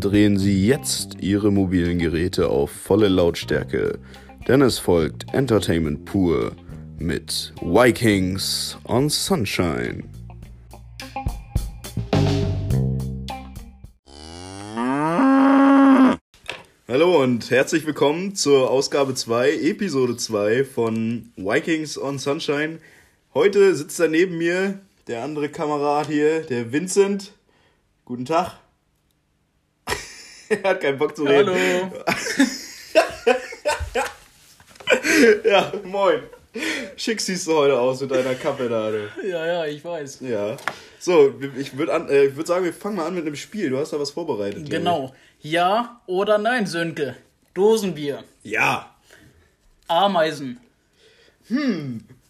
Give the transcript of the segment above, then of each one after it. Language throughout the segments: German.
Drehen Sie jetzt Ihre mobilen Geräte auf volle Lautstärke, denn es folgt Entertainment pur mit Vikings on Sunshine. Hallo und herzlich willkommen zur Ausgabe 2, Episode 2 von Vikings on Sunshine. Heute sitzt da neben mir der andere Kamerad hier, der Vincent. Guten Tag. er hat keinen Bock zu reden. Hallo. ja, moin. Schick siehst du heute aus mit deiner Kappe da. Du. Ja, ja, ich weiß. Ja. So, ich würde äh, würd sagen, wir fangen mal an mit einem Spiel. Du hast da was vorbereitet. Genau. Ja oder nein, Sönke? Dosenbier. Ja. Ameisen.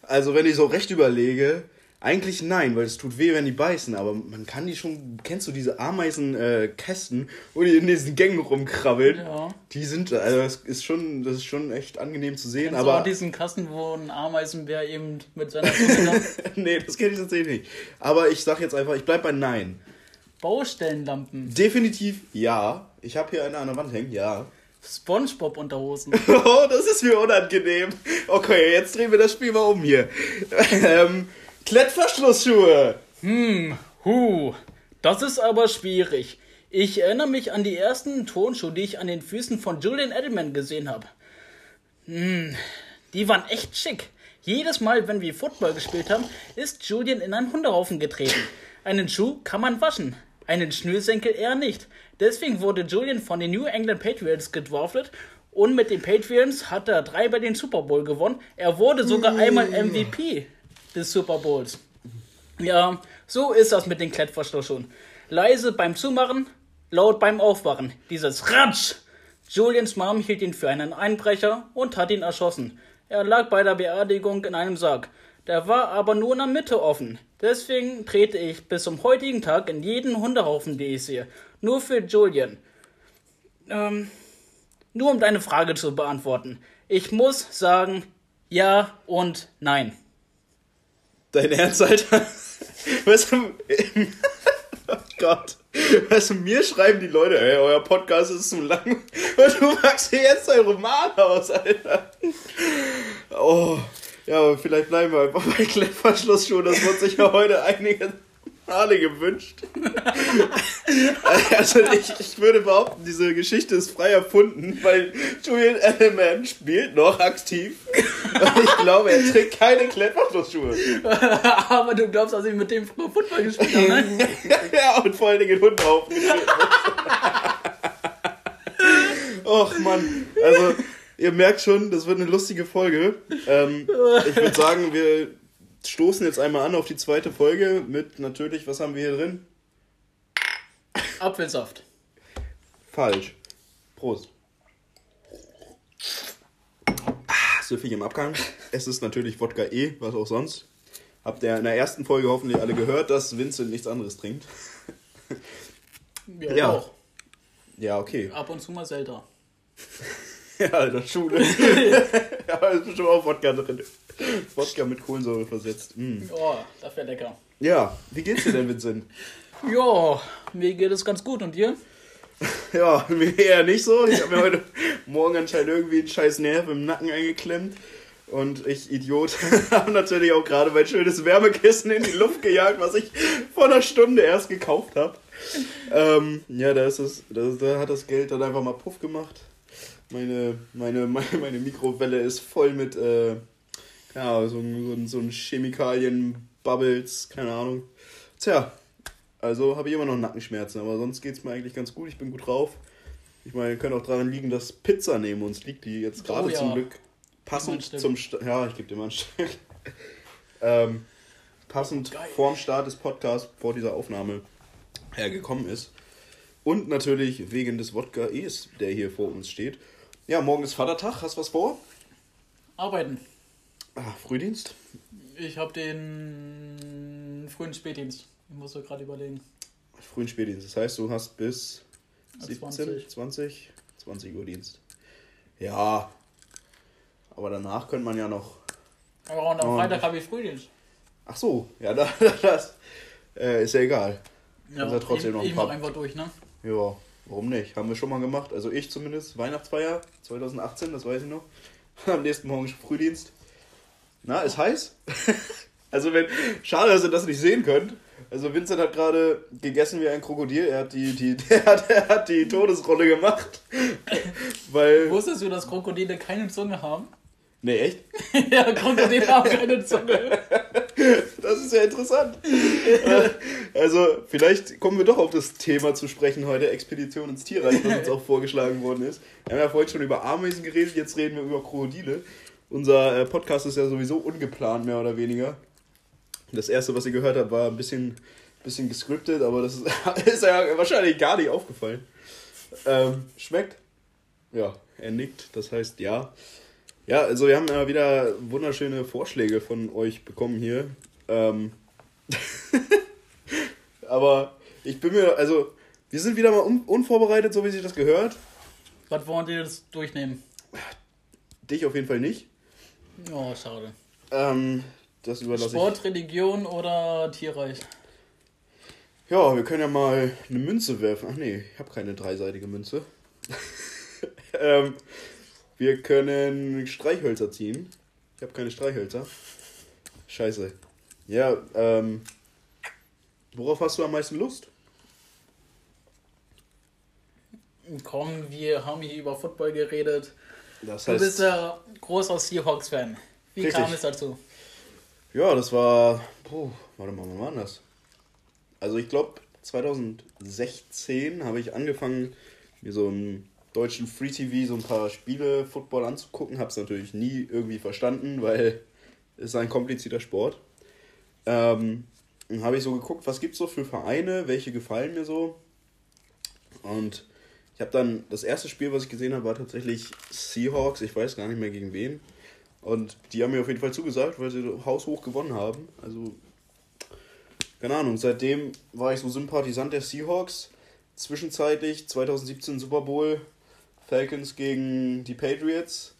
Also, wenn ich so recht überlege, eigentlich nein, weil es tut weh, wenn die beißen, aber man kann die schon, kennst du diese Ameisenkästen, äh, wo die in diesen Gängen rumkrabbeln? Ja. Die sind, also das ist schon, das ist schon echt angenehm zu sehen, Kennst du aber auch diesen Kasten, wo ein Ameisenbär eben mit seiner nee, das kenne ich tatsächlich nicht. Aber ich sag jetzt einfach, ich bleib bei nein. Baustellenlampen. Definitiv ja. Ich habe hier eine an der Wand hängen, ja. Spongebob-Unterhosen. Oh, das ist mir unangenehm. Okay, jetzt drehen wir das Spiel mal um hier. ähm, Klettverschlussschuhe. Hm, hu. Das ist aber schwierig. Ich erinnere mich an die ersten Turnschuhe, die ich an den Füßen von Julian Edelman gesehen habe. Hm, die waren echt schick. Jedes Mal, wenn wir Football gespielt haben, ist Julian in einen Hundehaufen getreten. Einen Schuh kann man waschen, einen Schnürsenkel eher nicht. Deswegen wurde Julian von den New England Patriots gedraftet und mit den Patriots hat er drei bei den Super Bowl gewonnen. Er wurde sogar einmal MVP des Super Bowls. Ja, so ist das mit den Klettverschlussschuhen. Leise beim Zumachen, laut beim Aufwachen. Dieses Ratsch! Julians Mom hielt ihn für einen Einbrecher und hat ihn erschossen. Er lag bei der Beerdigung in einem Sarg. Der war aber nur in der Mitte offen. Deswegen trete ich bis zum heutigen Tag in jeden Hundehaufen, den ich sehe. Nur für Julian. Ähm, nur um deine Frage zu beantworten. Ich muss sagen, ja und nein. Dein Ernst, Alter? Weißt du, oh Gott. Weißt du, mir schreiben die Leute, ey, euer Podcast ist zu lang. Und du machst hier jetzt dein Roman aus, Alter. Oh. Ja, aber vielleicht bleiben wir einfach bei Klettverschlussschuhen. Das wird sich ja heute einige Male gewünscht. Also ich, ich würde behaupten, diese Geschichte ist frei erfunden, weil Julian Edelman spielt noch aktiv. Und ich glaube, er trägt keine Klettverschlussschuhe. aber du glaubst, dass ich mit dem früher Football gespielt habe, ne? ja, und vor allen Dingen den Hund aufgetreten. Och Mann, also ihr merkt schon, das wird eine lustige Folge. Ähm, ich würde sagen, wir stoßen jetzt einmal an auf die zweite Folge mit natürlich, was haben wir hier drin? Apfelsaft. Falsch. Prost. Ah, süffig im Abgang. Es ist natürlich Wodka E, was auch sonst. Habt ihr in der ersten Folge hoffentlich alle gehört, dass Vincent nichts anderes trinkt. Ja, Ja. auch. Ja, okay. Ab und zu mal selter. Ja, Alter, Schule. ja, ist bestimmt auch Wodka drin. Wodka mit Kohlensäure versetzt. Mm. Oh, das wäre lecker. Ja, wie geht's dir denn, Vincent? Ja, mir geht es ganz gut. Und dir? Ja, mir eher nicht so. Ich habe mir heute Morgen anscheinend irgendwie einen scheiß Nerv im Nacken eingeklemmt. Und ich, Idiot, habe natürlich auch gerade mein schönes Wärmekissen in die Luft gejagt, was ich vor einer Stunde erst gekauft habe. Ähm, ja, da, ist es, da, da hat das Geld dann einfach mal Puff gemacht. Meine, meine, meine, meine Mikrowelle ist voll mit äh, ja, so, so, so ein Chemikalien, Bubbles, keine Ahnung. Tja, also habe ich immer noch Nackenschmerzen, aber sonst geht es mir eigentlich ganz gut. Ich bin gut drauf. Ich meine, könnte auch daran liegen, dass Pizza neben uns liegt, die jetzt gerade Oh ja. zum Glück ein passend zum Sta- ja, ich gebe dir mal ein Stück. ähm, passend Geil. vorm Start des Podcasts, vor dieser Aufnahme hergekommen ist. Und natürlich wegen des Wodka E's, der hier vor uns steht. Ja, morgen ist Vatertag. Hast du was vor? Arbeiten. Ah, Frühdienst? Ich habe den frühen Spätdienst. Ich muss so gerade überlegen. Frühen Spätdienst. Das heißt, du hast bis Ab 17, 20. 20, 20 Uhr Dienst. Ja. Aber danach könnte man ja noch. Aber und am. Freitag habe ich Frühdienst. Ach so, ja, da, das. Äh, ist ja egal. Ja, ja trotzdem ich, noch ein ich mach einfach durch, ne? Ja, warum nicht? Haben wir schon mal gemacht. Also ich zumindest. Weihnachtsfeier 2018, das weiß ich noch. Am nächsten Morgen Frühdienst. Na, ist heiß? also wenn. Schade, dass ihr das nicht sehen könnt. Also Vincent hat gerade gegessen wie ein Krokodil. Er hat die, die, der hat, er hat die Todesrolle gemacht. Weil. Wusstest du, dass Krokodile keine Zunge haben? Nee, echt? ja, Krokodile haben keine Zunge. Das ist ja interessant. Also, vielleicht kommen wir doch auf das Thema zu sprechen heute, Expedition ins Tierreich, was uns auch vorgeschlagen worden ist. Wir haben ja vorhin schon über Ameisen geredet, jetzt reden wir über Krokodile. Unser äh, Podcast ist ja sowieso ungeplant, mehr oder weniger. Das erste, was ihr gehört habt, war ein bisschen, bisschen gescriptet, aber das ist, ist ja wahrscheinlich gar nicht aufgefallen. Ähm, schmeckt? Ja, er nickt, das heißt ja. Ja, also wir haben ja wieder wunderschöne Vorschläge von euch bekommen hier. Ähm aber ich bin mir, also wir sind wieder mal un unvorbereitet, so wie sich das gehört. Was wollen die jetzt durchnehmen? Dich auf jeden Fall nicht. Oh, schade. Ähm, das überlasse Sport, Religion oder Tierreich? ich. Ja, wir können ja mal eine Münze werfen. Ach nee, ich habe keine dreiseitige Münze. ähm, wir können Streichhölzer ziehen. Ich habe keine Streichhölzer. Scheiße. Ja, ähm. Worauf hast du am meisten Lust? Komm, wir haben hier über Football geredet. Das Du bist ja großer Seahawks-Fan. Wie Richtig. kam es dazu? Ja, das war. Puh, warte mal, wann war das? Also, ich glaube, 2016 habe ich angefangen, mir so im deutschen Free TV so ein paar Spiele Football anzugucken. Habe es natürlich nie irgendwie verstanden, weil es ist ein komplizierter Sport. Ähm, dann habe ich so geguckt, was gibt es so für Vereine, welche gefallen mir so. Und ich habe dann, das erste Spiel, was ich gesehen habe, war tatsächlich Seahawks. Ich weiß gar nicht mehr gegen wen. Und die haben mir auf jeden Fall zugesagt, weil sie haushoch gewonnen haben. Also, keine Ahnung, seitdem war ich so Sympathisant der Seahawks. Zwischenzeitlich 2017 Super Bowl, Falcons gegen die Patriots.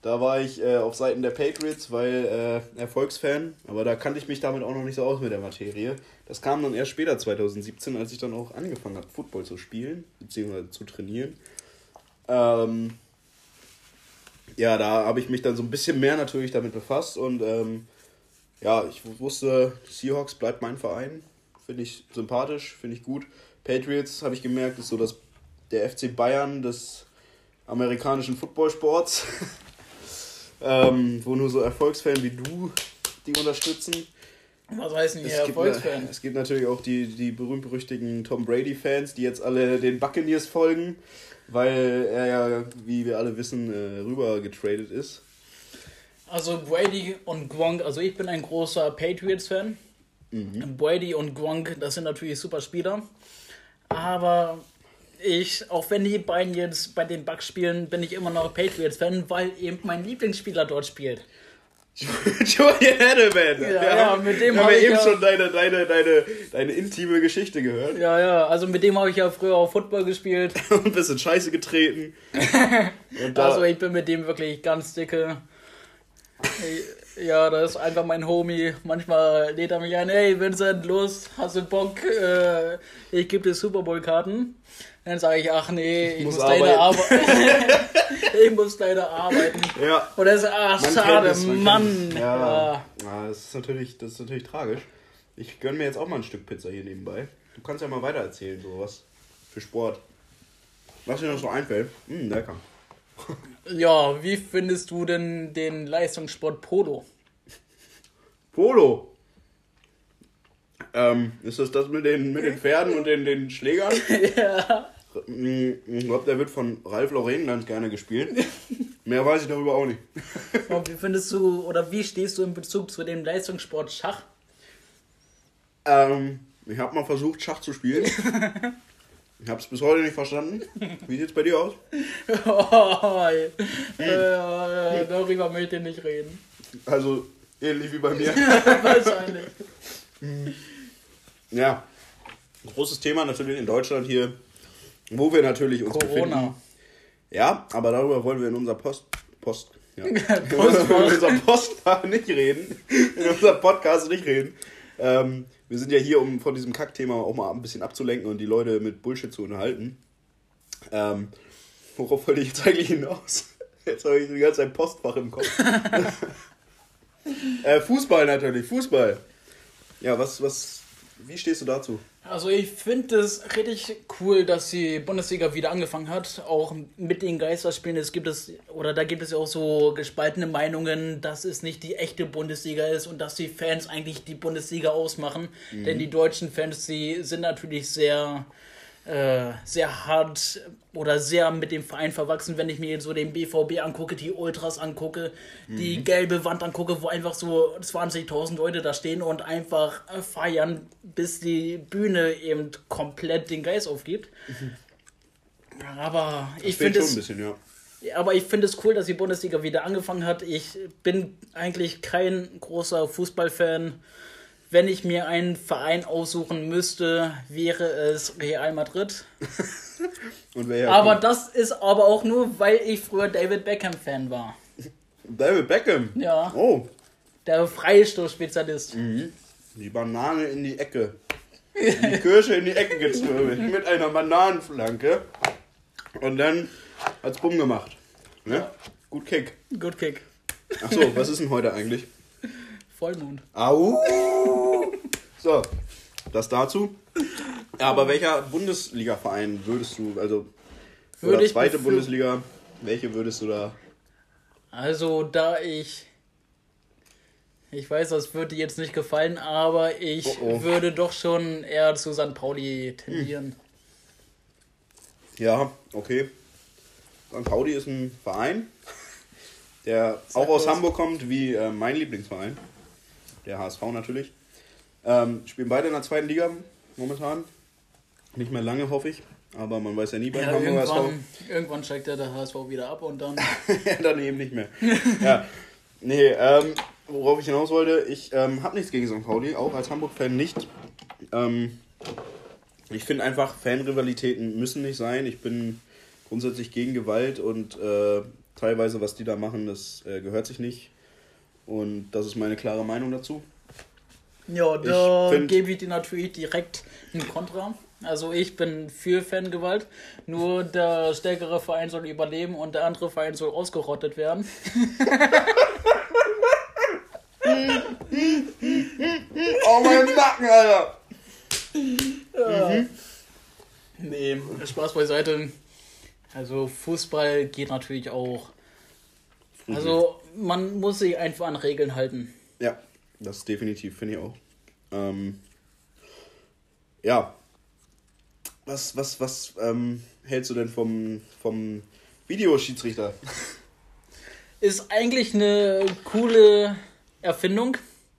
Da war ich äh, auf Seiten der Patriots, weil äh, Erfolgsfan, aber da kannte ich mich damit auch noch nicht so aus mit der Materie. Das kam dann erst später 2017, als ich dann auch angefangen habe, Football zu spielen, beziehungsweise zu trainieren. Ähm, ja, da habe ich mich dann so ein bisschen mehr natürlich damit befasst und ähm, ja, ich wusste, Seahawks bleibt mein Verein. Finde ich sympathisch, finde ich gut. Patriots habe ich gemerkt, ist so das, der FC Bayern des amerikanischen Footballsports, ähm, wo nur so Erfolgsfans wie du die unterstützen. Was heißt denn hier Es gibt, Erfolgsfan? es gibt natürlich auch die, die berühmt-berüchtigten Tom Brady-Fans, die jetzt alle den Buccaneers folgen, weil er ja, wie wir alle wissen, äh, rüber getradet ist. Also Brady und Gronk, also ich bin ein großer Patriots-Fan. Mhm. Brady und Gronk, das sind natürlich super Spieler. Aber ich, auch wenn die beiden jetzt bei den Bucks spielen, bin ich immer noch Patriots-Fan, weil eben mein Lieblingsspieler dort spielt. Julian Edelman. Ja, wir ja, haben, mit dem wir haben hab ich eben ja- schon deine, deine, deine, deine intime Geschichte gehört Ja, ja, also mit dem habe ich ja früher auch Football gespielt. und ein bisschen Scheiße getreten. Also ich bin mit dem wirklich ganz dicke. Ja, das ist einfach mein Homie. Manchmal lädt er mich ein, hey Vincent, los, hast du Bock? Äh, ich gebe dir Super Bowl Karten. Dann sage ich, ach nee, ich muss muss, leider arbeiten. ich muss leider arbeiten. ja, Und er sagt, ach man schade, es, man Mann. Ja, Ja. ja. das, ist natürlich, das ist natürlich tragisch. Ich gönne mir jetzt auch mal ein Stück Pizza hier nebenbei. Du kannst ja mal weiter erzählen, sowas. Für Sport. Was dir noch so einfällt. Hm, lecker. ja, wie findest du denn den Leistungssport Polo? Polo. Ähm, ist das das mit den, mit den Pferden und den, den Schlägern? ja. Ich glaube, der wird von Ralf Lauren ganz gerne gespielt. Mehr weiß ich darüber auch nicht. Und wie findest du oder wie stehst du in Bezug zu dem Leistungssport Schach? Ähm, ich habe mal versucht, Schach zu spielen. Ich habe es bis heute nicht verstanden. Wie sieht's bei dir aus? Oh, äh, äh, darüber möchte ich nicht reden. Also ähnlich wie bei mir. Wahrscheinlich. Ja. Großes Thema natürlich in Deutschland hier, wo wir natürlich uns befinden. Corona. Ja, aber darüber wollen wir in unserer Post. Post. Ja. Post, in unserem Post nicht reden. In unserem Podcast nicht reden. Ähm, wir sind ja hier, um von diesem Kackthema auch mal ein bisschen abzulenken und die Leute mit Bullshit zu unterhalten. Ähm, worauf wollte ich jetzt eigentlich hinaus? Jetzt habe ich die ganze Zeit Postfach im Kopf. äh, Fußball natürlich, Fußball. Ja, was, was, wie stehst du dazu? Also ich finde es richtig cool, dass die Bundesliga wieder angefangen hat, auch mit den Geisterspielen. Es gibt es oder da gibt es ja auch so gespaltene Meinungen, dass es nicht die echte Bundesliga ist und dass die Fans eigentlich die Bundesliga ausmachen. Mhm. Denn die deutschen Fans, die sind natürlich sehr äh, sehr hart oder sehr mit dem Verein verwachsen, wenn ich mir jetzt so den BVB angucke, die Ultras angucke, mhm. die gelbe Wand angucke, wo einfach so 20.000 Leute da stehen und einfach äh, feiern, bis die Bühne eben komplett den Geist aufgibt. Mhm. Aber das ich finde es. Bisschen, ja. Aber ich finde es cool, dass die Bundesliga wieder angefangen hat. Ich bin eigentlich kein großer Fußballfan wenn ich mir einen Verein aussuchen müsste, wäre es Real Madrid. aber gut. das ist aber auch nur, weil ich früher David Beckham-Fan war. David Beckham? Ja. Oh. Der Freistoßspezialist. Mhm. Die Banane in die Ecke. Die Kirsche in die Ecke gezwirbelt. mit einer Bananenflanke. Und dann hat's Bumm gemacht. Ne? Ja. Gut Kick. Gut Kick. Achso, was ist denn heute eigentlich? Vollmond. Au! So, das dazu. Aber welcher Bundesliga-Verein würdest du, also Würde oder zweite Bundesliga, welche würdest du da? Also, da ich. Ich weiß, das würde dir jetzt nicht gefallen, aber ich oh oh. würde doch schon eher zu St. Pauli tendieren. Ja, okay. St. Pauli ist ein Verein, der Sag auch aus Hamburg kommt, wie äh, mein Lieblingsverein der HSV natürlich. Ähm, spielen beide in der zweiten Liga momentan. Nicht mehr lange, hoffe ich. Aber man weiß ja nie beim ja, Hamburger HSV. Irgendwann steigt ja der HSV wieder ab und dann. dann eben nicht mehr. ja. Nee, ähm, worauf ich hinaus wollte, ich ähm, habe nichts gegen St. Pauli, auch als Hamburg-Fan nicht. Ähm, ich finde einfach, Fanrivalitäten müssen nicht sein. Ich bin grundsätzlich gegen Gewalt und äh, teilweise, was die da machen, das äh, gehört sich nicht. Und das ist meine klare Meinung dazu. Ja, da gebe ich dir natürlich direkt ein Kontra. Also ich bin für Fangewalt. Nur der stärkere Verein soll überleben und der andere Verein soll ausgerottet werden. oh mein Nacken, Alter! Ja. Mhm. Nee, Spaß beiseite. Also Fußball geht natürlich auch. Also man muss sich einfach an Regeln halten. Ja, das definitiv, finde ich auch. Ähm, ja. Was, was, was ähm, hältst du denn vom, vom Videoschiedsrichter? Ist eigentlich eine coole Erfindung.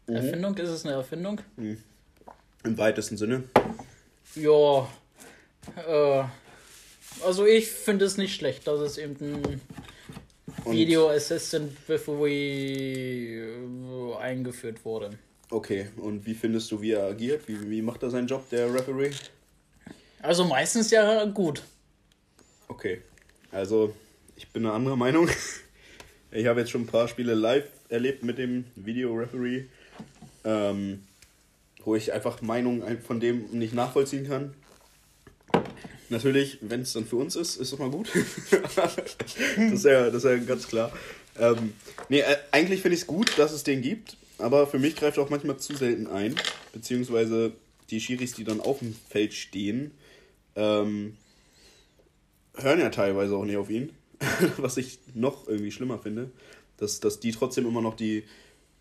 Mhm. Erfindung, ist es eine Erfindung? Mhm. Im weitesten Sinne. Ja. Äh, also ich finde es nicht schlecht, dass es eben ein und Video Assistant Referee äh, eingeführt wurde. Okay, und wie findest du, wie er agiert? Wie, wie macht er seinen Job, der Referee? Also meistens ja gut. Okay, also ich bin eine andere Meinung. Ich habe jetzt schon ein paar Spiele live erlebt mit dem Video-Referee, ähm, wo ich einfach Meinungen von dem nicht nachvollziehen kann. Natürlich, wenn es dann für uns ist, ist es mal gut. das, ist ja, das ist ja ganz klar. Ähm, nee, äh, eigentlich finde ich es gut, dass es den gibt, aber für mich greift er auch manchmal zu selten ein. Beziehungsweise die Schiris, die dann auf dem Feld stehen, ähm, hören ja teilweise auch nicht auf ihn. Was ich noch irgendwie schlimmer finde, dass, dass die trotzdem immer noch die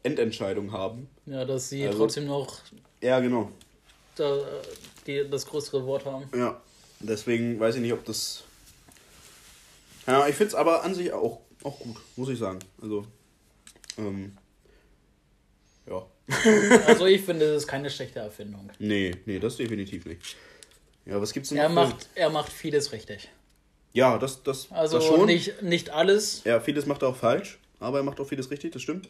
Endentscheidung haben. Ja, dass sie also, trotzdem noch. Ja, genau. Da, die, das größere Wort haben. Ja, Deswegen weiß ich nicht, ob das. Ja, ich finde es aber an sich auch, auch gut, muss ich sagen. Also, ähm, ja. also ich finde, das ist keine schlechte Erfindung. Nee, nee, das definitiv nicht. Ja, was gibt's denn er noch? Macht, er macht vieles richtig. Ja, das, das, also das schon. Nicht, nicht alles. Ja, vieles macht er auch falsch, aber er macht auch vieles richtig, das stimmt.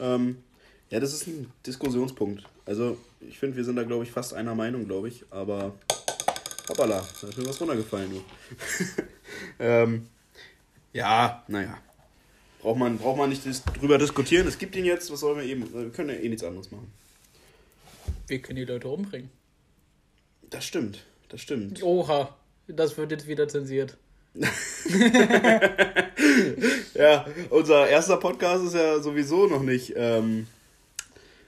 Ähm, ja, das ist ein Diskussionspunkt. Also, ich finde, wir sind da, glaube ich, fast einer Meinung, glaube ich, aber Hoppala, da ist mir was runtergefallen, du. ähm, ja, naja. Braucht man, braucht man nicht drüber diskutieren. Es gibt ihn jetzt, was sollen wir eben? Wir können ja eh nichts anderes machen. Wir können die Leute umbringen. Das stimmt, das stimmt. Oha, das wird jetzt wieder zensiert. Ja, unser erster Podcast ist ja sowieso noch nicht ähm,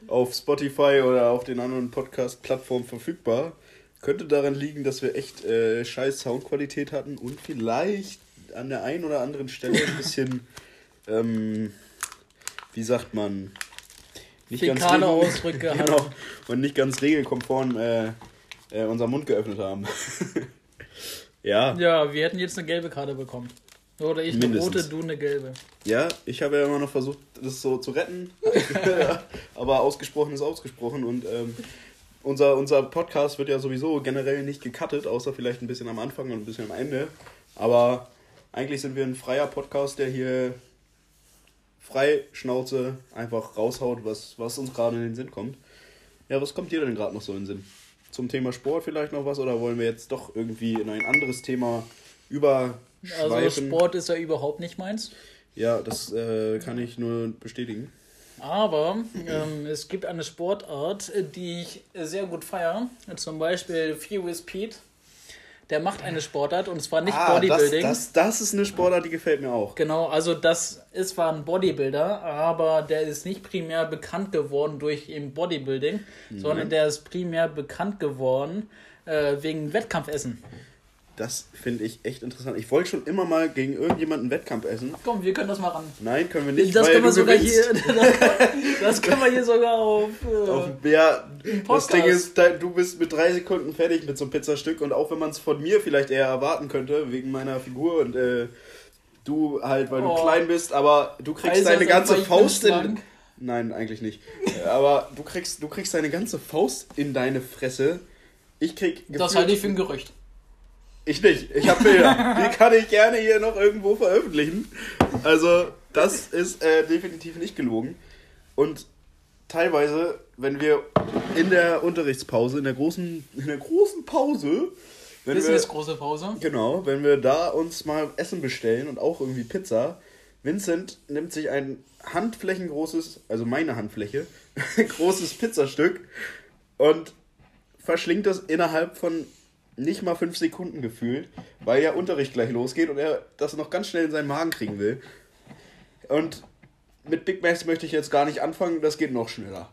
auf Spotify oder auf den anderen Podcast-Plattformen verfügbar. Könnte daran liegen, dass wir echt äh, scheiß Soundqualität hatten und vielleicht an der einen oder anderen Stelle ein bisschen, ähm, wie sagt man, nicht Fäkale regel- Ausdrücke genau, und nicht ganz regelkonform äh, äh, unseren Mund geöffnet haben. ja. Ja, wir hätten jetzt eine gelbe Karte bekommen. Oder ich eine rote, du eine gelbe. Ja, ich habe ja immer noch versucht, das so zu retten. Aber ausgesprochen ist ausgesprochen. Und ähm, unser, unser Podcast wird ja sowieso generell nicht gecuttet, außer vielleicht ein bisschen am Anfang und ein bisschen am Ende. Aber eigentlich sind wir ein freier Podcast, der hier frei Schnauze einfach raushaut, was, was uns gerade in den Sinn kommt. Ja, was kommt dir denn gerade noch so in den Sinn? Zum Thema Sport vielleicht noch was oder wollen wir jetzt doch irgendwie in ein anderes Thema überschweifen? Also Sport ist ja überhaupt nicht meins. Ja, das äh, kann ich nur bestätigen. Aber ähm, es gibt eine Sportart, die ich sehr gut feiere. Zum Beispiel Furious Pete. Der macht eine Sportart und zwar nicht Bodybuilding. Ah, Das, das, das ist eine Sportart, die gefällt mir auch. Genau, also das ist zwar ein Bodybuilder, aber der ist nicht primär bekannt geworden durch eben Bodybuilding, sondern der ist primär bekannt geworden äh, wegen Wettkampfessen. Das finde ich echt interessant. Ich wollte schon immer mal gegen irgendjemanden Wettkampf essen. Komm, wir können das mal ran. Nein, können wir nicht, Das können wir du sogar gewinnst. hier. Das können wir hier sogar auf. Äh, Auf, ja, das. Ding ist, du bist mit drei Sekunden fertig mit so einem Pizzastück und auch wenn man es von mir vielleicht eher erwarten könnte, wegen meiner Figur und äh, du halt, weil du Oh. klein bist, aber du kriegst deine ganze Faust in. Nein, eigentlich nicht. Äh, aber du kriegst, du kriegst deine ganze Faust in deine Fresse. Ich krieg. das halte ich für ein Gerücht. Ich nicht. Ich habe Bilder. Die kann ich gerne hier noch irgendwo veröffentlichen. Also, das ist äh, definitiv nicht gelogen. Und teilweise, wenn wir in der Unterrichtspause, in der großen, in der großen Pause, wenn wir, Business große Pause. genau, wenn wir da uns mal Essen bestellen und auch irgendwie Pizza, Vincent nimmt sich ein handflächengroßes, also meine Handfläche, großes Pizzastück und verschlingt das innerhalb von nicht mal fünf Sekunden gefühlt, weil ja Unterricht gleich losgeht und er das noch ganz schnell in seinen Magen kriegen will. Und mit Big Macs möchte ich jetzt gar nicht anfangen, das geht noch schneller.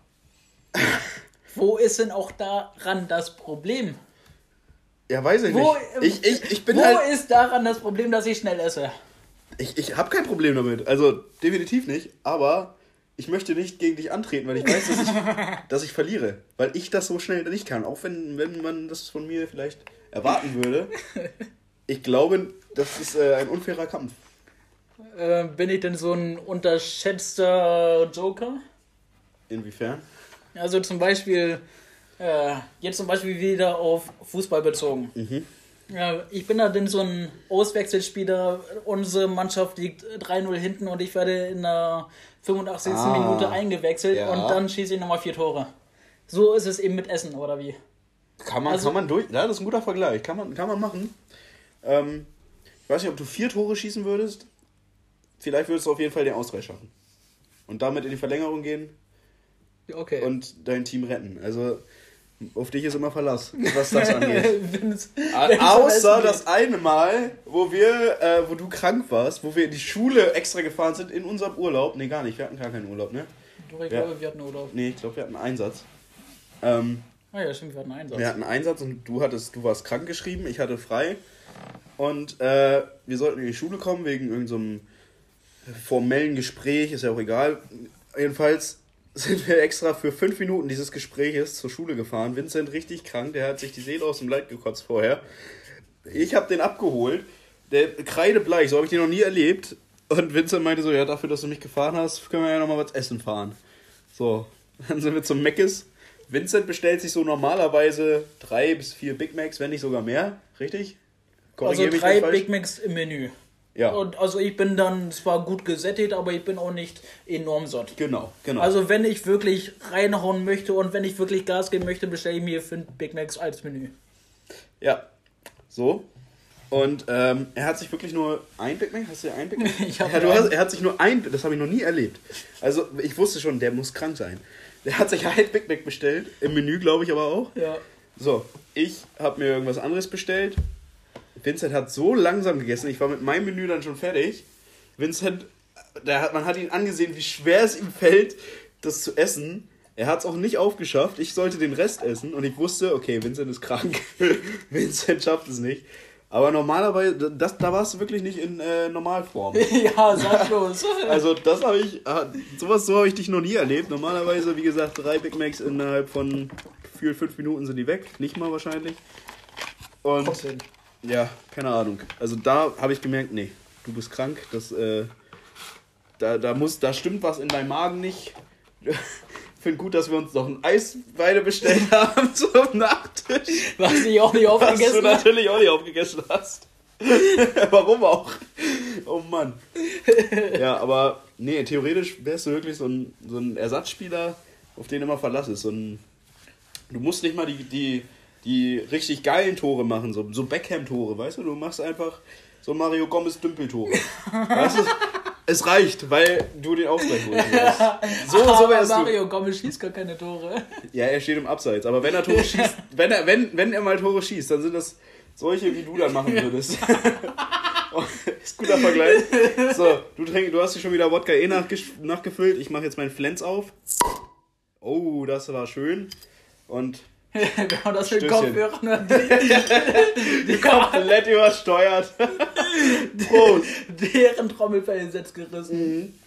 Wo ist denn auch daran das Problem? Ja, weiß ich Wo, nicht. Ich, ich, ich bin wo halt. ist daran das Problem, dass ich schnell esse? Ich, ich habe kein Problem damit. Also definitiv nicht. Aber ich möchte nicht gegen dich antreten, weil ich weiß, dass ich, dass ich verliere. Weil ich das so schnell nicht kann. Auch wenn, wenn man das von mir vielleicht erwarten würde. Ich glaube, das ist äh, ein unfairer Kampf. Äh, bin ich denn so ein unterschätzter Joker? Inwiefern? Also zum Beispiel, äh, jetzt zum Beispiel wieder auf Fußball bezogen. Mhm. Ja, ich bin da denn so ein Auswechselspieler. Unsere Mannschaft liegt 3-0 hinten und ich werde in der 85. Ah. Minute eingewechselt Ja. und dann schieße ich nochmal vier Tore. So ist es eben mit Essen, oder wie? Kann man, Also- kann man durch. Ja, das ist ein guter Vergleich. Kann man, kann man machen. Ähm, ich weiß nicht, ob du vier Tore schießen würdest. Vielleicht würdest du auf jeden Fall den Ausgleich schaffen. Und damit in die Verlängerung gehen Okay. und dein Team retten. Also auf dich ist immer Verlass, was das angeht. Wenn's- wenn's Außer das eine Mal, wo wir, äh, wo du krank warst, wo wir in die Schule extra gefahren sind in unserem Urlaub. Nee, gar nicht. Wir hatten gar keinen Urlaub, ne? Doch, ich Ja. glaube, wir hatten Urlaub. Nee, ich glaube, wir hatten einen Einsatz. Ähm, Ah ja, stimmt, wir hatten einen Einsatz. wir hatten einen Einsatz und du hattest, du warst krank geschrieben, ich hatte frei. Und äh, wir sollten in die Schule kommen wegen irgendeinem formellen Gespräch, ist ja auch egal. Jedenfalls sind wir extra für fünf Minuten dieses Gespräches zur Schule gefahren. Vincent richtig krank, der hat sich die Seele aus dem Leib gekotzt vorher. Ich habe den abgeholt, der kreidebleich, so habe ich den noch nie erlebt. Und Vincent meinte so, ja, dafür, dass du mich gefahren hast, können wir ja nochmal was essen fahren. So, dann sind wir zum Meckes. Vincent bestellt sich so normalerweise drei bis vier Big Macs, wenn nicht sogar mehr. Richtig? Also drei. Big Macs im Menü. Ja, Und also ich bin dann zwar gut gesättigt, aber ich bin auch nicht enorm satt. genau, genau. Also wenn ich wirklich reinhauen möchte und wenn ich wirklich Gas geben möchte, bestelle ich mir fünf Big Macs als Menü. ja, so. Und ähm, er hat sich wirklich nur ein Big Mac, hast du ein Big Mac? Ich hab ja, du hast, er hat sich nur ein, das habe ich noch nie erlebt. Also ich wusste schon, der muss krank sein. Der hat sich halt Big Mac bestellt. Im Menü, glaube ich, aber auch. Ja. So, ich habe mir irgendwas anderes bestellt. Vincent hat so langsam gegessen. Ich war mit meinem Menü dann schon fertig. Vincent, der hat, man hat ihn angesehen, wie schwer es ihm fällt, das zu essen. Er hat es auch nicht aufgeschafft. Ich sollte den Rest essen und ich wusste, okay, Vincent ist krank. Vincent schafft es nicht. Aber normalerweise, das, da warst du wirklich nicht in äh, Normalform. ja, sag los. Also das habe ich, ah, sowas so habe ich dich noch nie erlebt. Normalerweise, wie gesagt, drei Big Macs innerhalb von gefühlt fünf Minuten sind die weg. Nicht mal wahrscheinlich. Und Trotzdem. Ja, keine Ahnung. Also da habe ich gemerkt, nee, du bist krank. Das, äh, da, da, muss, da stimmt was in deinem Magen nicht. Ich finde gut, dass wir uns noch ein Eis beide bestellt haben zum Nachtisch. Was ich auch nicht Was du aufgegessen natürlich auch nicht aufgegessen hast. Warum auch? Oh Mann. Ja, aber nee, theoretisch wärst du wirklich so ein, so ein Ersatzspieler, auf den immer Verlass ist. So ein, du musst nicht mal die, die, die richtig geilen Tore machen, so, so Beckham-Tore, weißt du? Du machst einfach so Mario Gomez-Dümpel-Tore. Weißt du? Es reicht, weil du den Ausgleich holst. So, so Aber wärst du. Mario Gomez schießt gar keine Tore. Ja, er steht im Abseits. Aber wenn er Tore schießt, wenn er, wenn, wenn er mal Tore schießt, dann sind das solche, wie du dann machen würdest. ist guter Vergleich. So, du, trink, du hast dir schon wieder Wodka eh nachgefüllt. Ich mache jetzt meinen Flens auf. Oh, das war schön. Und genau das mit. Kopfhörern. Die, die komplett übersteuert. Prost. deren Trommelfell ist jetzt gerissen.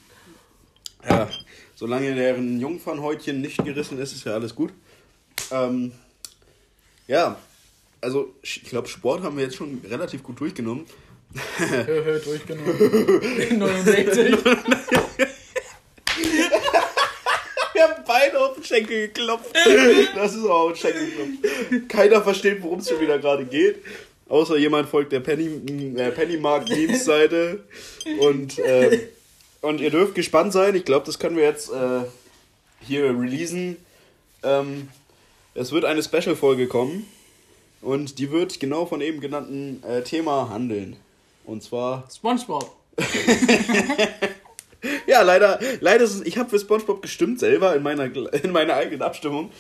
Ja, solange deren Jungfernhäutchen nicht gerissen ist, ist ja alles gut. Ähm, ja, also ich glaube, Sport haben wir jetzt schon relativ gut durchgenommen. Durchgenommen. 69. Beide auf den Schenkel geklopft. Das ist auch ein Schenkelklopf. Keiner versteht, worum es schon wieder gerade geht. Außer jemand folgt der Penny, äh, Pennymark-Memes-Seite. Und, äh, und ihr dürft gespannt sein. Ich glaube, das können wir jetzt äh, hier releasen. Ähm, es wird eine Special-Folge kommen. Und die wird genau von eben genannten äh, Thema handeln. Und zwar Spongebob. Ja, leider, leider ist es, ich habe für SpongeBob gestimmt selber in meiner, in meiner eigenen Abstimmung.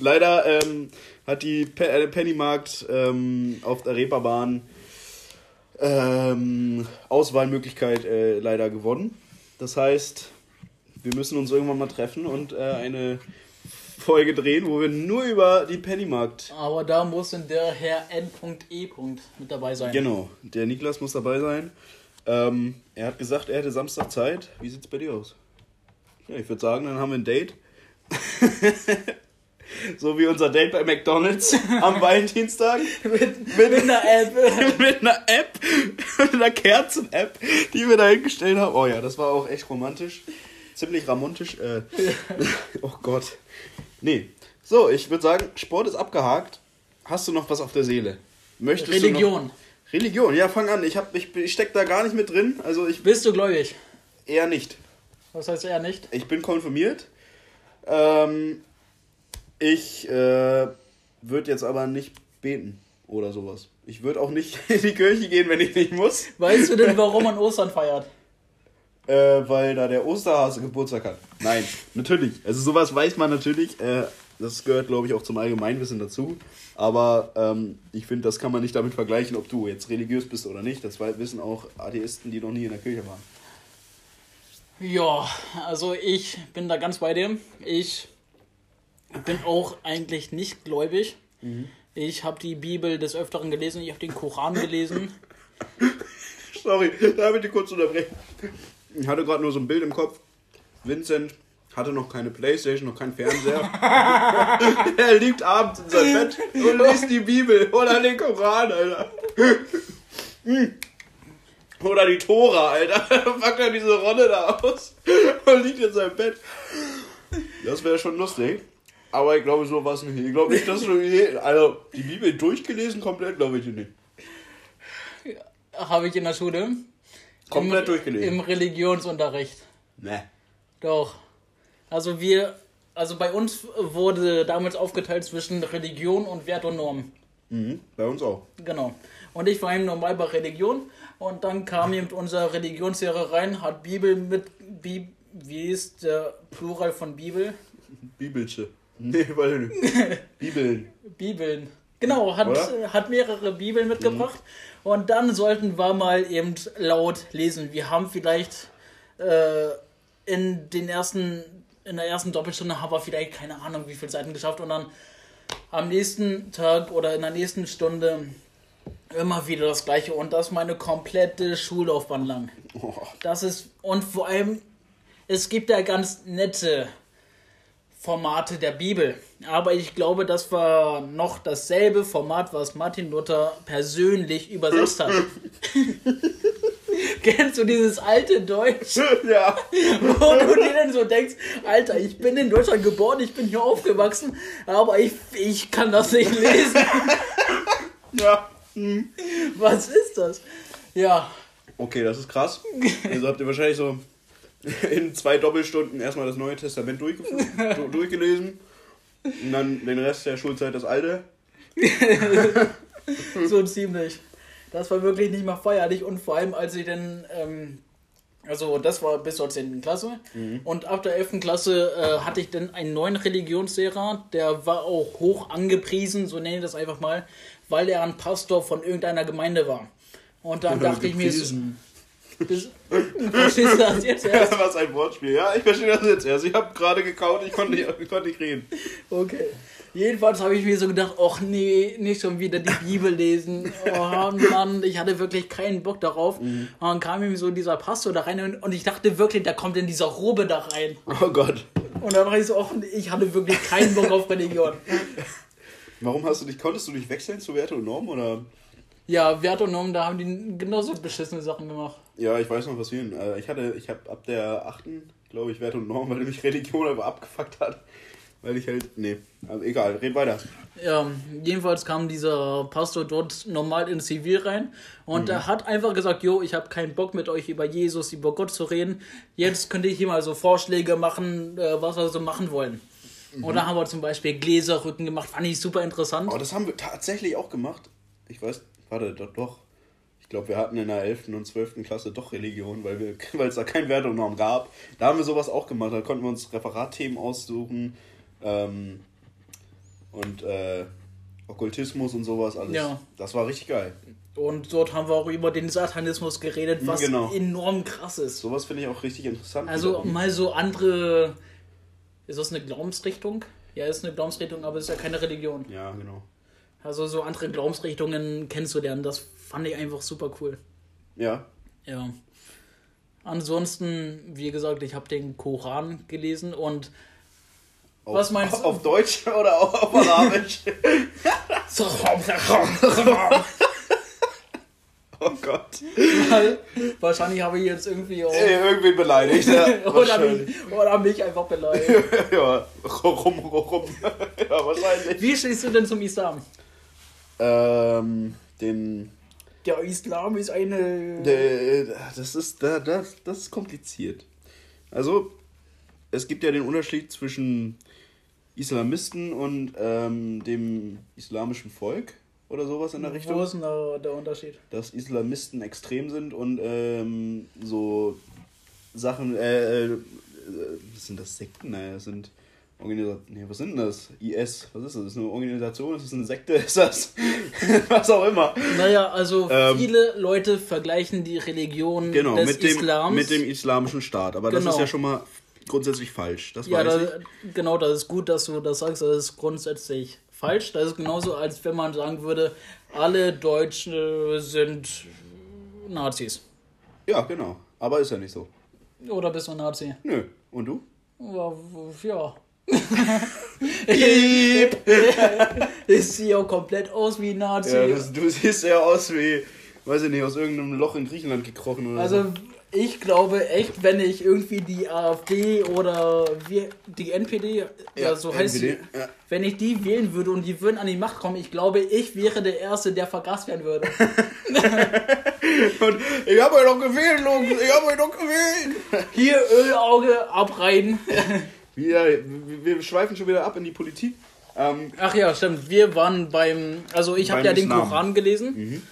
Leider ähm, hat die Pe äh, Pennymarkt ähm, auf der Reeperbahn ähm, Auswahlmöglichkeit äh, leider gewonnen. Das heißt, wir müssen uns irgendwann mal treffen und äh, eine Folge drehen, wo wir nur über die Pennymarkt. Aber da muss denn der Herr N.E. mit dabei sein. Genau, der Niklas muss dabei sein. Ähm, er hat gesagt, er hätte Samstag Zeit. Wie sieht's bei dir aus? Ja, ich würde sagen, dann haben wir ein Date. so wie unser Date bei McDonalds am Valentinstag. mit, mit einer App. mit einer App, mit einer Kerzen-App, die wir da hingestellt haben. Oh ja, das war auch echt romantisch. Ziemlich ramontisch. Äh, oh Gott. Nee. So, ich würde sagen, Sport ist abgehakt. Hast du noch was auf der Seele? Möchtest Du noch, Religion. Ja, fang an. Ich, hab, ich, ich steck da gar nicht mit drin. Also ich Bist du gläubig? eher nicht. Was heißt eher nicht? Ich bin konfirmiert. Ähm, ich äh, würde jetzt aber nicht beten oder sowas. Ich würde auch nicht in die Kirche gehen, wenn ich nicht muss. Weißt du denn, warum man Ostern feiert? Äh, weil da der Osterhase Geburtstag hat. Nein, natürlich. Also sowas weiß man natürlich. Äh, das gehört, glaube ich, auch zum Allgemeinwissen dazu. Aber ähm, ich finde, das kann man nicht damit vergleichen, ob du jetzt religiös bist oder nicht. Das wissen auch Atheisten, die noch nie in der Kirche waren. Ja, also ich bin da ganz bei dir. Ich bin auch eigentlich nicht gläubig. Ich habe die Bibel des Öfteren gelesen, ich habe den Koran gelesen. Sorry, da bitte kurz unterbrechen. Ich hatte gerade nur so ein Bild im Kopf. Vincent hatte noch keine Playstation, noch keinen Fernseher. er liegt abends in seinem Bett und liest die Bibel oder den Koran, Alter. Hm. Oder die Tora, Alter. Packt er diese Rolle da aus und liegt in seinem Bett. Das wäre schon lustig. Aber ich glaube, so war es nicht. Ich glaube nicht, dass du je, also die Bibel durchgelesen komplett, glaube ich nicht. Habe ich in der Schule. Komplett Im, durchgelesen. Im Religionsunterricht. Ne. Doch. Also wir, also bei uns wurde damals aufgeteilt zwischen Religion und Wert und Norm. Mhm, bei uns auch. Genau. Und ich war eben normal bei Religion und dann kam eben unser Religionslehrer rein, hat Bibel mit, Bib, wie ist der Plural von Bibel? Bibelche. Nee, weil nicht. Bibeln. Bibeln. Genau, hat, Oder? hat mehrere Bibeln mitgebracht. Und dann sollten wir mal eben laut lesen. Wir haben vielleicht äh, in den ersten, in der ersten Doppelstunde haben wir vielleicht keine Ahnung, wie viele Seiten geschafft. Und dann am nächsten Tag oder in der nächsten Stunde immer wieder das gleiche. Und das meine komplette Schullaufbahn lang. Oh, Das ist, und vor allem, es gibt ja ganz nette Formate der Bibel. Aber ich glaube, das war noch dasselbe Format, was Martin Luther persönlich übersetzt hat. Kennst du dieses alte Deutsch, ja. wo du dir dann so denkst, Alter, ich bin in Deutschland geboren, ich bin hier aufgewachsen, aber ich, ich kann das nicht lesen. Ja. Was ist das? Ja, Okay, das ist krass. Also habt ihr wahrscheinlich so in zwei Doppelstunden erstmal das Neue Testament durchgelesen. Und dann den Rest der Schulzeit das Alte. so ziemlich. Das war wirklich nicht mal feierlich und vor allem, als ich dann, ähm, also das war bis zur 10. Klasse und ab der 11. Klasse äh, hatte ich dann einen neuen Religionslehrer, der war auch hoch angepriesen, so nenne ich das einfach mal, weil er ein Pastor von irgendeiner Gemeinde war. Und dann dachte ich mir, das- verstehst du das jetzt erst? Was ein Wortspiel. Ja, ich verstehe das jetzt erst. Ich habe gerade gekaut, ich konnte nicht, ich konnte nicht reden. Okay. Jedenfalls habe ich mir so gedacht, ach nee, nicht schon wieder die Bibel lesen. Oh Mann, ich hatte wirklich keinen Bock darauf. Und dann kam mir so dieser Pastor da rein und, und ich dachte wirklich, der kommt in dieser Robe da rein. Oh Gott. Und dann war ich so, ach, ich hatte wirklich keinen Bock auf Religion. Warum hast du dich, konntest du dich wechseln zu Werte und Norm oder? Ja, Wert und Norm, da haben die genauso beschissene Sachen gemacht. Ja, ich weiß noch was hin. Äh, Ich hatte, ich habe ab der achten, glaube ich, Werte und Norm, weil mich Religion einfach abgefuckt hat. Weil ich halt, nee, also egal, red weiter. Ja, jedenfalls kam dieser Pastor dort normal ins Zivil rein und er hat einfach gesagt, jo, ich habe keinen Bock mit euch über Jesus, über Gott zu reden. Jetzt könnt ihr hier mal so Vorschläge machen, äh, was wir so machen wollen. Und da haben wir zum Beispiel Gläserrücken gemacht, fand ich super interessant. Oh, das haben wir tatsächlich auch gemacht. Ich weiß, warte, doch, doch. Ich glaube, wir hatten in der 11. und 12. Klasse doch Religion, weil wir, weil es da kein Wert und Norm gab. Da haben wir sowas auch gemacht. Da konnten wir uns Referatthemen aussuchen. Ähm, und äh, Okkultismus und sowas alles. Ja. Das war richtig geil. Und dort haben wir auch über den Satanismus geredet, was Genau. enorm krass ist. Sowas finde ich auch richtig interessant. Also mal so andere. Ist das eine Glaubensrichtung? Ja, ist eine Glaubensrichtung, aber ist ja keine Religion. Ja, genau. Also so andere Glaubensrichtungen kennenzulernen, das fand ich einfach super cool. Ja. Ja. Ansonsten, wie gesagt, ich habe den Koran gelesen und Auf, Was meinst du? Auf Deutsch oder auf, auf Arabisch? oh Gott. Weil wahrscheinlich habe ich jetzt irgendwie auch, Ey, irgendwen beleidigt. Ja, oder, mich, oder mich einfach beleidigt. ja, rum, rum, ja, wahrscheinlich. Wie stehst du denn zum Islam? Ähm, den. Der Islam ist eine. der das ist. da- Das, das ist kompliziert. Also, es gibt ja den Unterschied zwischen Islamisten und ähm, dem islamischen Volk oder sowas in der Richtung. Wo ist denn da der Unterschied? dass Islamisten extrem sind und ähm, so Sachen, äh, äh, was sind das Sekten? Naja, das sind Organisationen. Nee, was sind denn das? IS, was ist das? Ist das eine Organisation? Ist das eine Sekte? Ist das was auch immer? Naja, also Ähm, viele Leute vergleichen die Religion Genau, des mit dem, Islams. mit dem islamischen Staat. Aber das Genau. ist ja schon mal grundsätzlich falsch. Das ja, weiß da, ich. genau, das ist gut, dass du das sagst. Das ist grundsätzlich falsch. Das ist genauso, als wenn man sagen würde, alle Deutschen sind Nazis. Ja, genau. Aber ist ja nicht so. Oder bist du ein Nazi? Nö. Und du? Ja. ich sehe auch komplett aus wie ein Nazi. Ja, das, du siehst ja aus wie, weiß ich nicht, aus irgendeinem Loch in Griechenland gekrochen oder so. Ich glaube echt, wenn ich irgendwie die AfD oder wie, die NPD, ja, so heißt NPD, sie, ja. wenn ich die wählen würde und die würden an die Macht kommen, ich glaube, ich wäre der Erste, der vergast werden würde. Und ich habe euch doch gewählt, Jungs, ich habe euch doch gewählt. Hier Ölauge abreiten. Wir, wir, wir schweifen schon wieder ab in die Politik. Ähm, Ach ja, stimmt. Wir waren beim, also ich habe ja den Islam. Koran gelesen.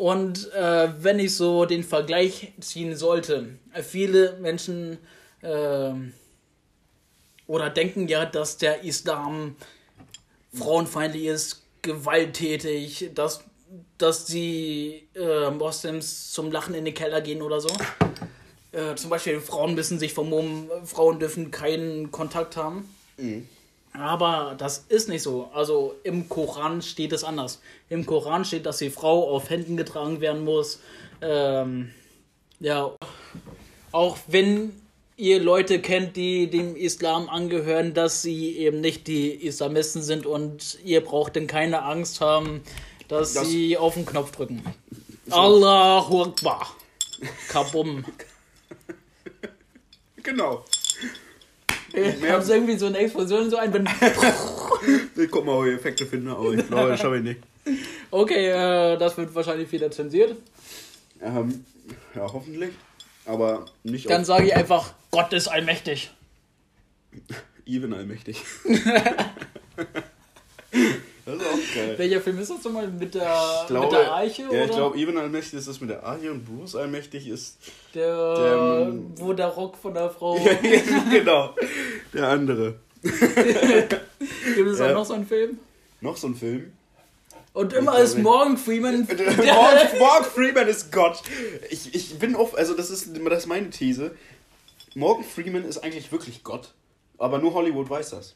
Und äh, wenn ich so den Vergleich ziehen sollte, viele Menschen äh, oder denken ja, dass der Islam frauenfeindlich ist, gewalttätig, dass, dass die äh, Moslems zum Lachen in den Keller gehen oder so. Äh, zum Beispiel Frauen müssen sich vermummen, Frauen dürfen keinen Kontakt haben. Aber das ist nicht so. Also im Koran steht es anders. Im Koran steht, dass die Frau auf Händen getragen werden muss. Ähm, ja, auch wenn ihr Leute kennt, die dem Islam angehören, dass sie eben nicht die Islamisten sind und ihr braucht denn keine Angst haben, dass Das- sie auf den Knopf drücken. Allahu Akbar. Kabum. Genau. Haben sie irgendwie so eine Explosion, so ein. Wenn Ich guck mal, ob ich Effekte finde, aber ich glaube, das schaffe ich nicht. okay, äh, das wird wahrscheinlich wieder zensiert. Ähm, ja, hoffentlich. Aber nicht Dann sage ich einfach, Gott ist allmächtig. Even allmächtig. das ist auch geil. Welcher Film ist das nochmal? Mit der, glaube, mit der Arche? ja, oder? ich glaube, Even allmächtig ist das mit der Arche und Bruce allmächtig ist. der, der- wo der Rock von der Frau. genau. Der andere. Gibt es Ja. auch noch so einen Film? Noch so ein Film. Und immer ist. Morgan Freeman. Morgan, Morgan Freeman ist Gott. Ich, ich bin oft, also das ist, das ist meine These. Morgan Freeman ist eigentlich wirklich Gott. Aber nur Hollywood weiß das.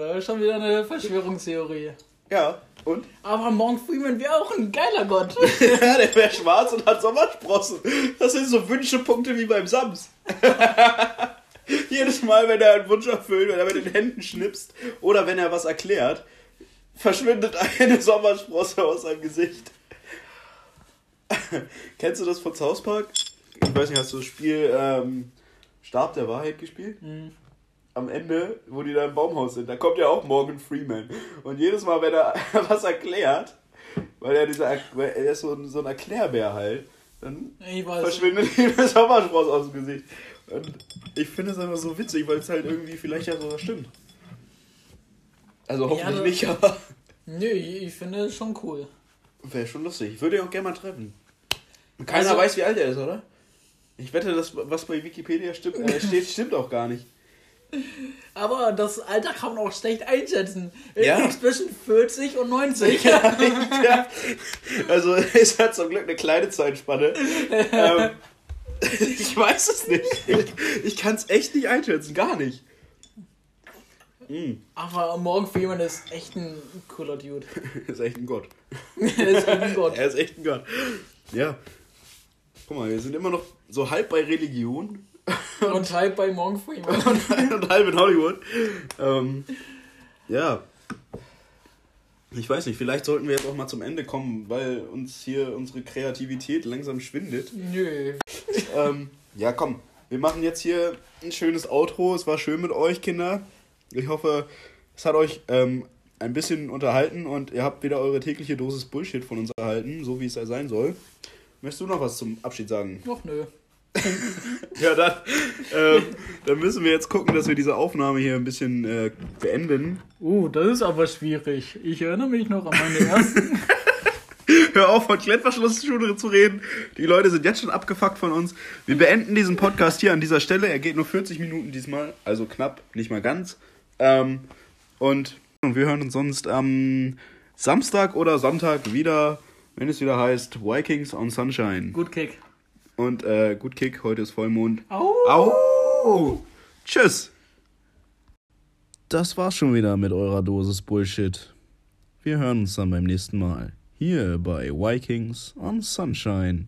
Das ist schon wieder eine Verschwörungstheorie. Ja. Und? Aber Morgan Freeman wäre auch ein geiler Gott. Ja, der wäre schwarz und hat Sommersprossen. Das sind so Wünschepunkte wie beim Sams. Jedes Mal, wenn er einen Wunsch erfüllt, wenn er mit den Händen schnipst oder wenn er was erklärt, verschwindet eine Sommersprosse aus seinem Gesicht. Kennst du das von South Park? Ich weiß nicht, hast du das Spiel ähm, Stab der Wahrheit gespielt? Am Ende, wo die da im Baumhaus sind, da kommt ja auch Morgan Freeman. Und jedes Mal, wenn er was erklärt, weil er dieser, weil er ist so ein, so ein Erklärbär halt, dann verschwindet ihm der Sommerspross aus dem Gesicht. Und ich finde es einfach so witzig, weil es halt irgendwie vielleicht ja sogar stimmt. Also hoffentlich Ja, nicht, aber Nö, ich ich finde es schon cool. wäre schon lustig. Ich würde ihn auch gerne mal treffen. Keiner Also- weiß, wie alt er ist, oder? Ich wette, das, was bei Wikipedia stimmt, äh, steht, stimmt auch gar nicht. Aber das Alter kann man auch schlecht einschätzen. Ja. Irgendwie zwischen 40 und 90. ja. Also es hat zum Glück eine kleine Zeitspanne. ähm, ich weiß es nicht. Ich, ich kann es echt nicht einschätzen, gar nicht. Mm, Aber Morgan Freeman ist echt ein cooler Dude. ist echt ein Gott. er ist echt ein Gott. Er ist echt ein Gott. Ja. Guck mal, wir sind immer noch so halb bei Religion Und halt bei Morgan Freeman. und halb in Hollywood. Ähm, ja. Ich weiß nicht, vielleicht sollten wir jetzt auch mal zum Ende kommen, weil uns hier unsere Kreativität langsam schwindet. Nö. Ähm, ja, komm. Wir machen jetzt hier ein schönes Outro. Es war schön mit euch, Kinder. Ich hoffe, es hat euch ähm, ein bisschen unterhalten und ihr habt wieder eure tägliche Dosis Bullshit von uns erhalten, so wie es sein soll. Möchtest du noch was zum Abschied sagen? Ach nö. Ja, dann, ähm, dann müssen wir jetzt gucken, dass wir diese Aufnahme hier ein bisschen äh, beenden. Uh, das ist aber schwierig. Ich erinnere mich noch an meine ersten. Hör auf, von Klettverschlussschule zu reden. Die Leute sind jetzt schon abgefuckt von uns. Wir beenden diesen Podcast hier an dieser Stelle. Er geht nur 40 Minuten diesmal, also knapp, nicht mal ganz. Ähm, und, und wir hören uns sonst am Samstag oder Sonntag wieder, wenn es wieder heißt Vikings on Sunshine. Gut Kick. Und äh, gut Kick, heute ist Vollmond. Au. Au! Tschüss! Das war's schon wieder mit eurer Dosis Bullshit. Wir hören uns dann beim nächsten Mal. Hier bei Vikings on Sunshine.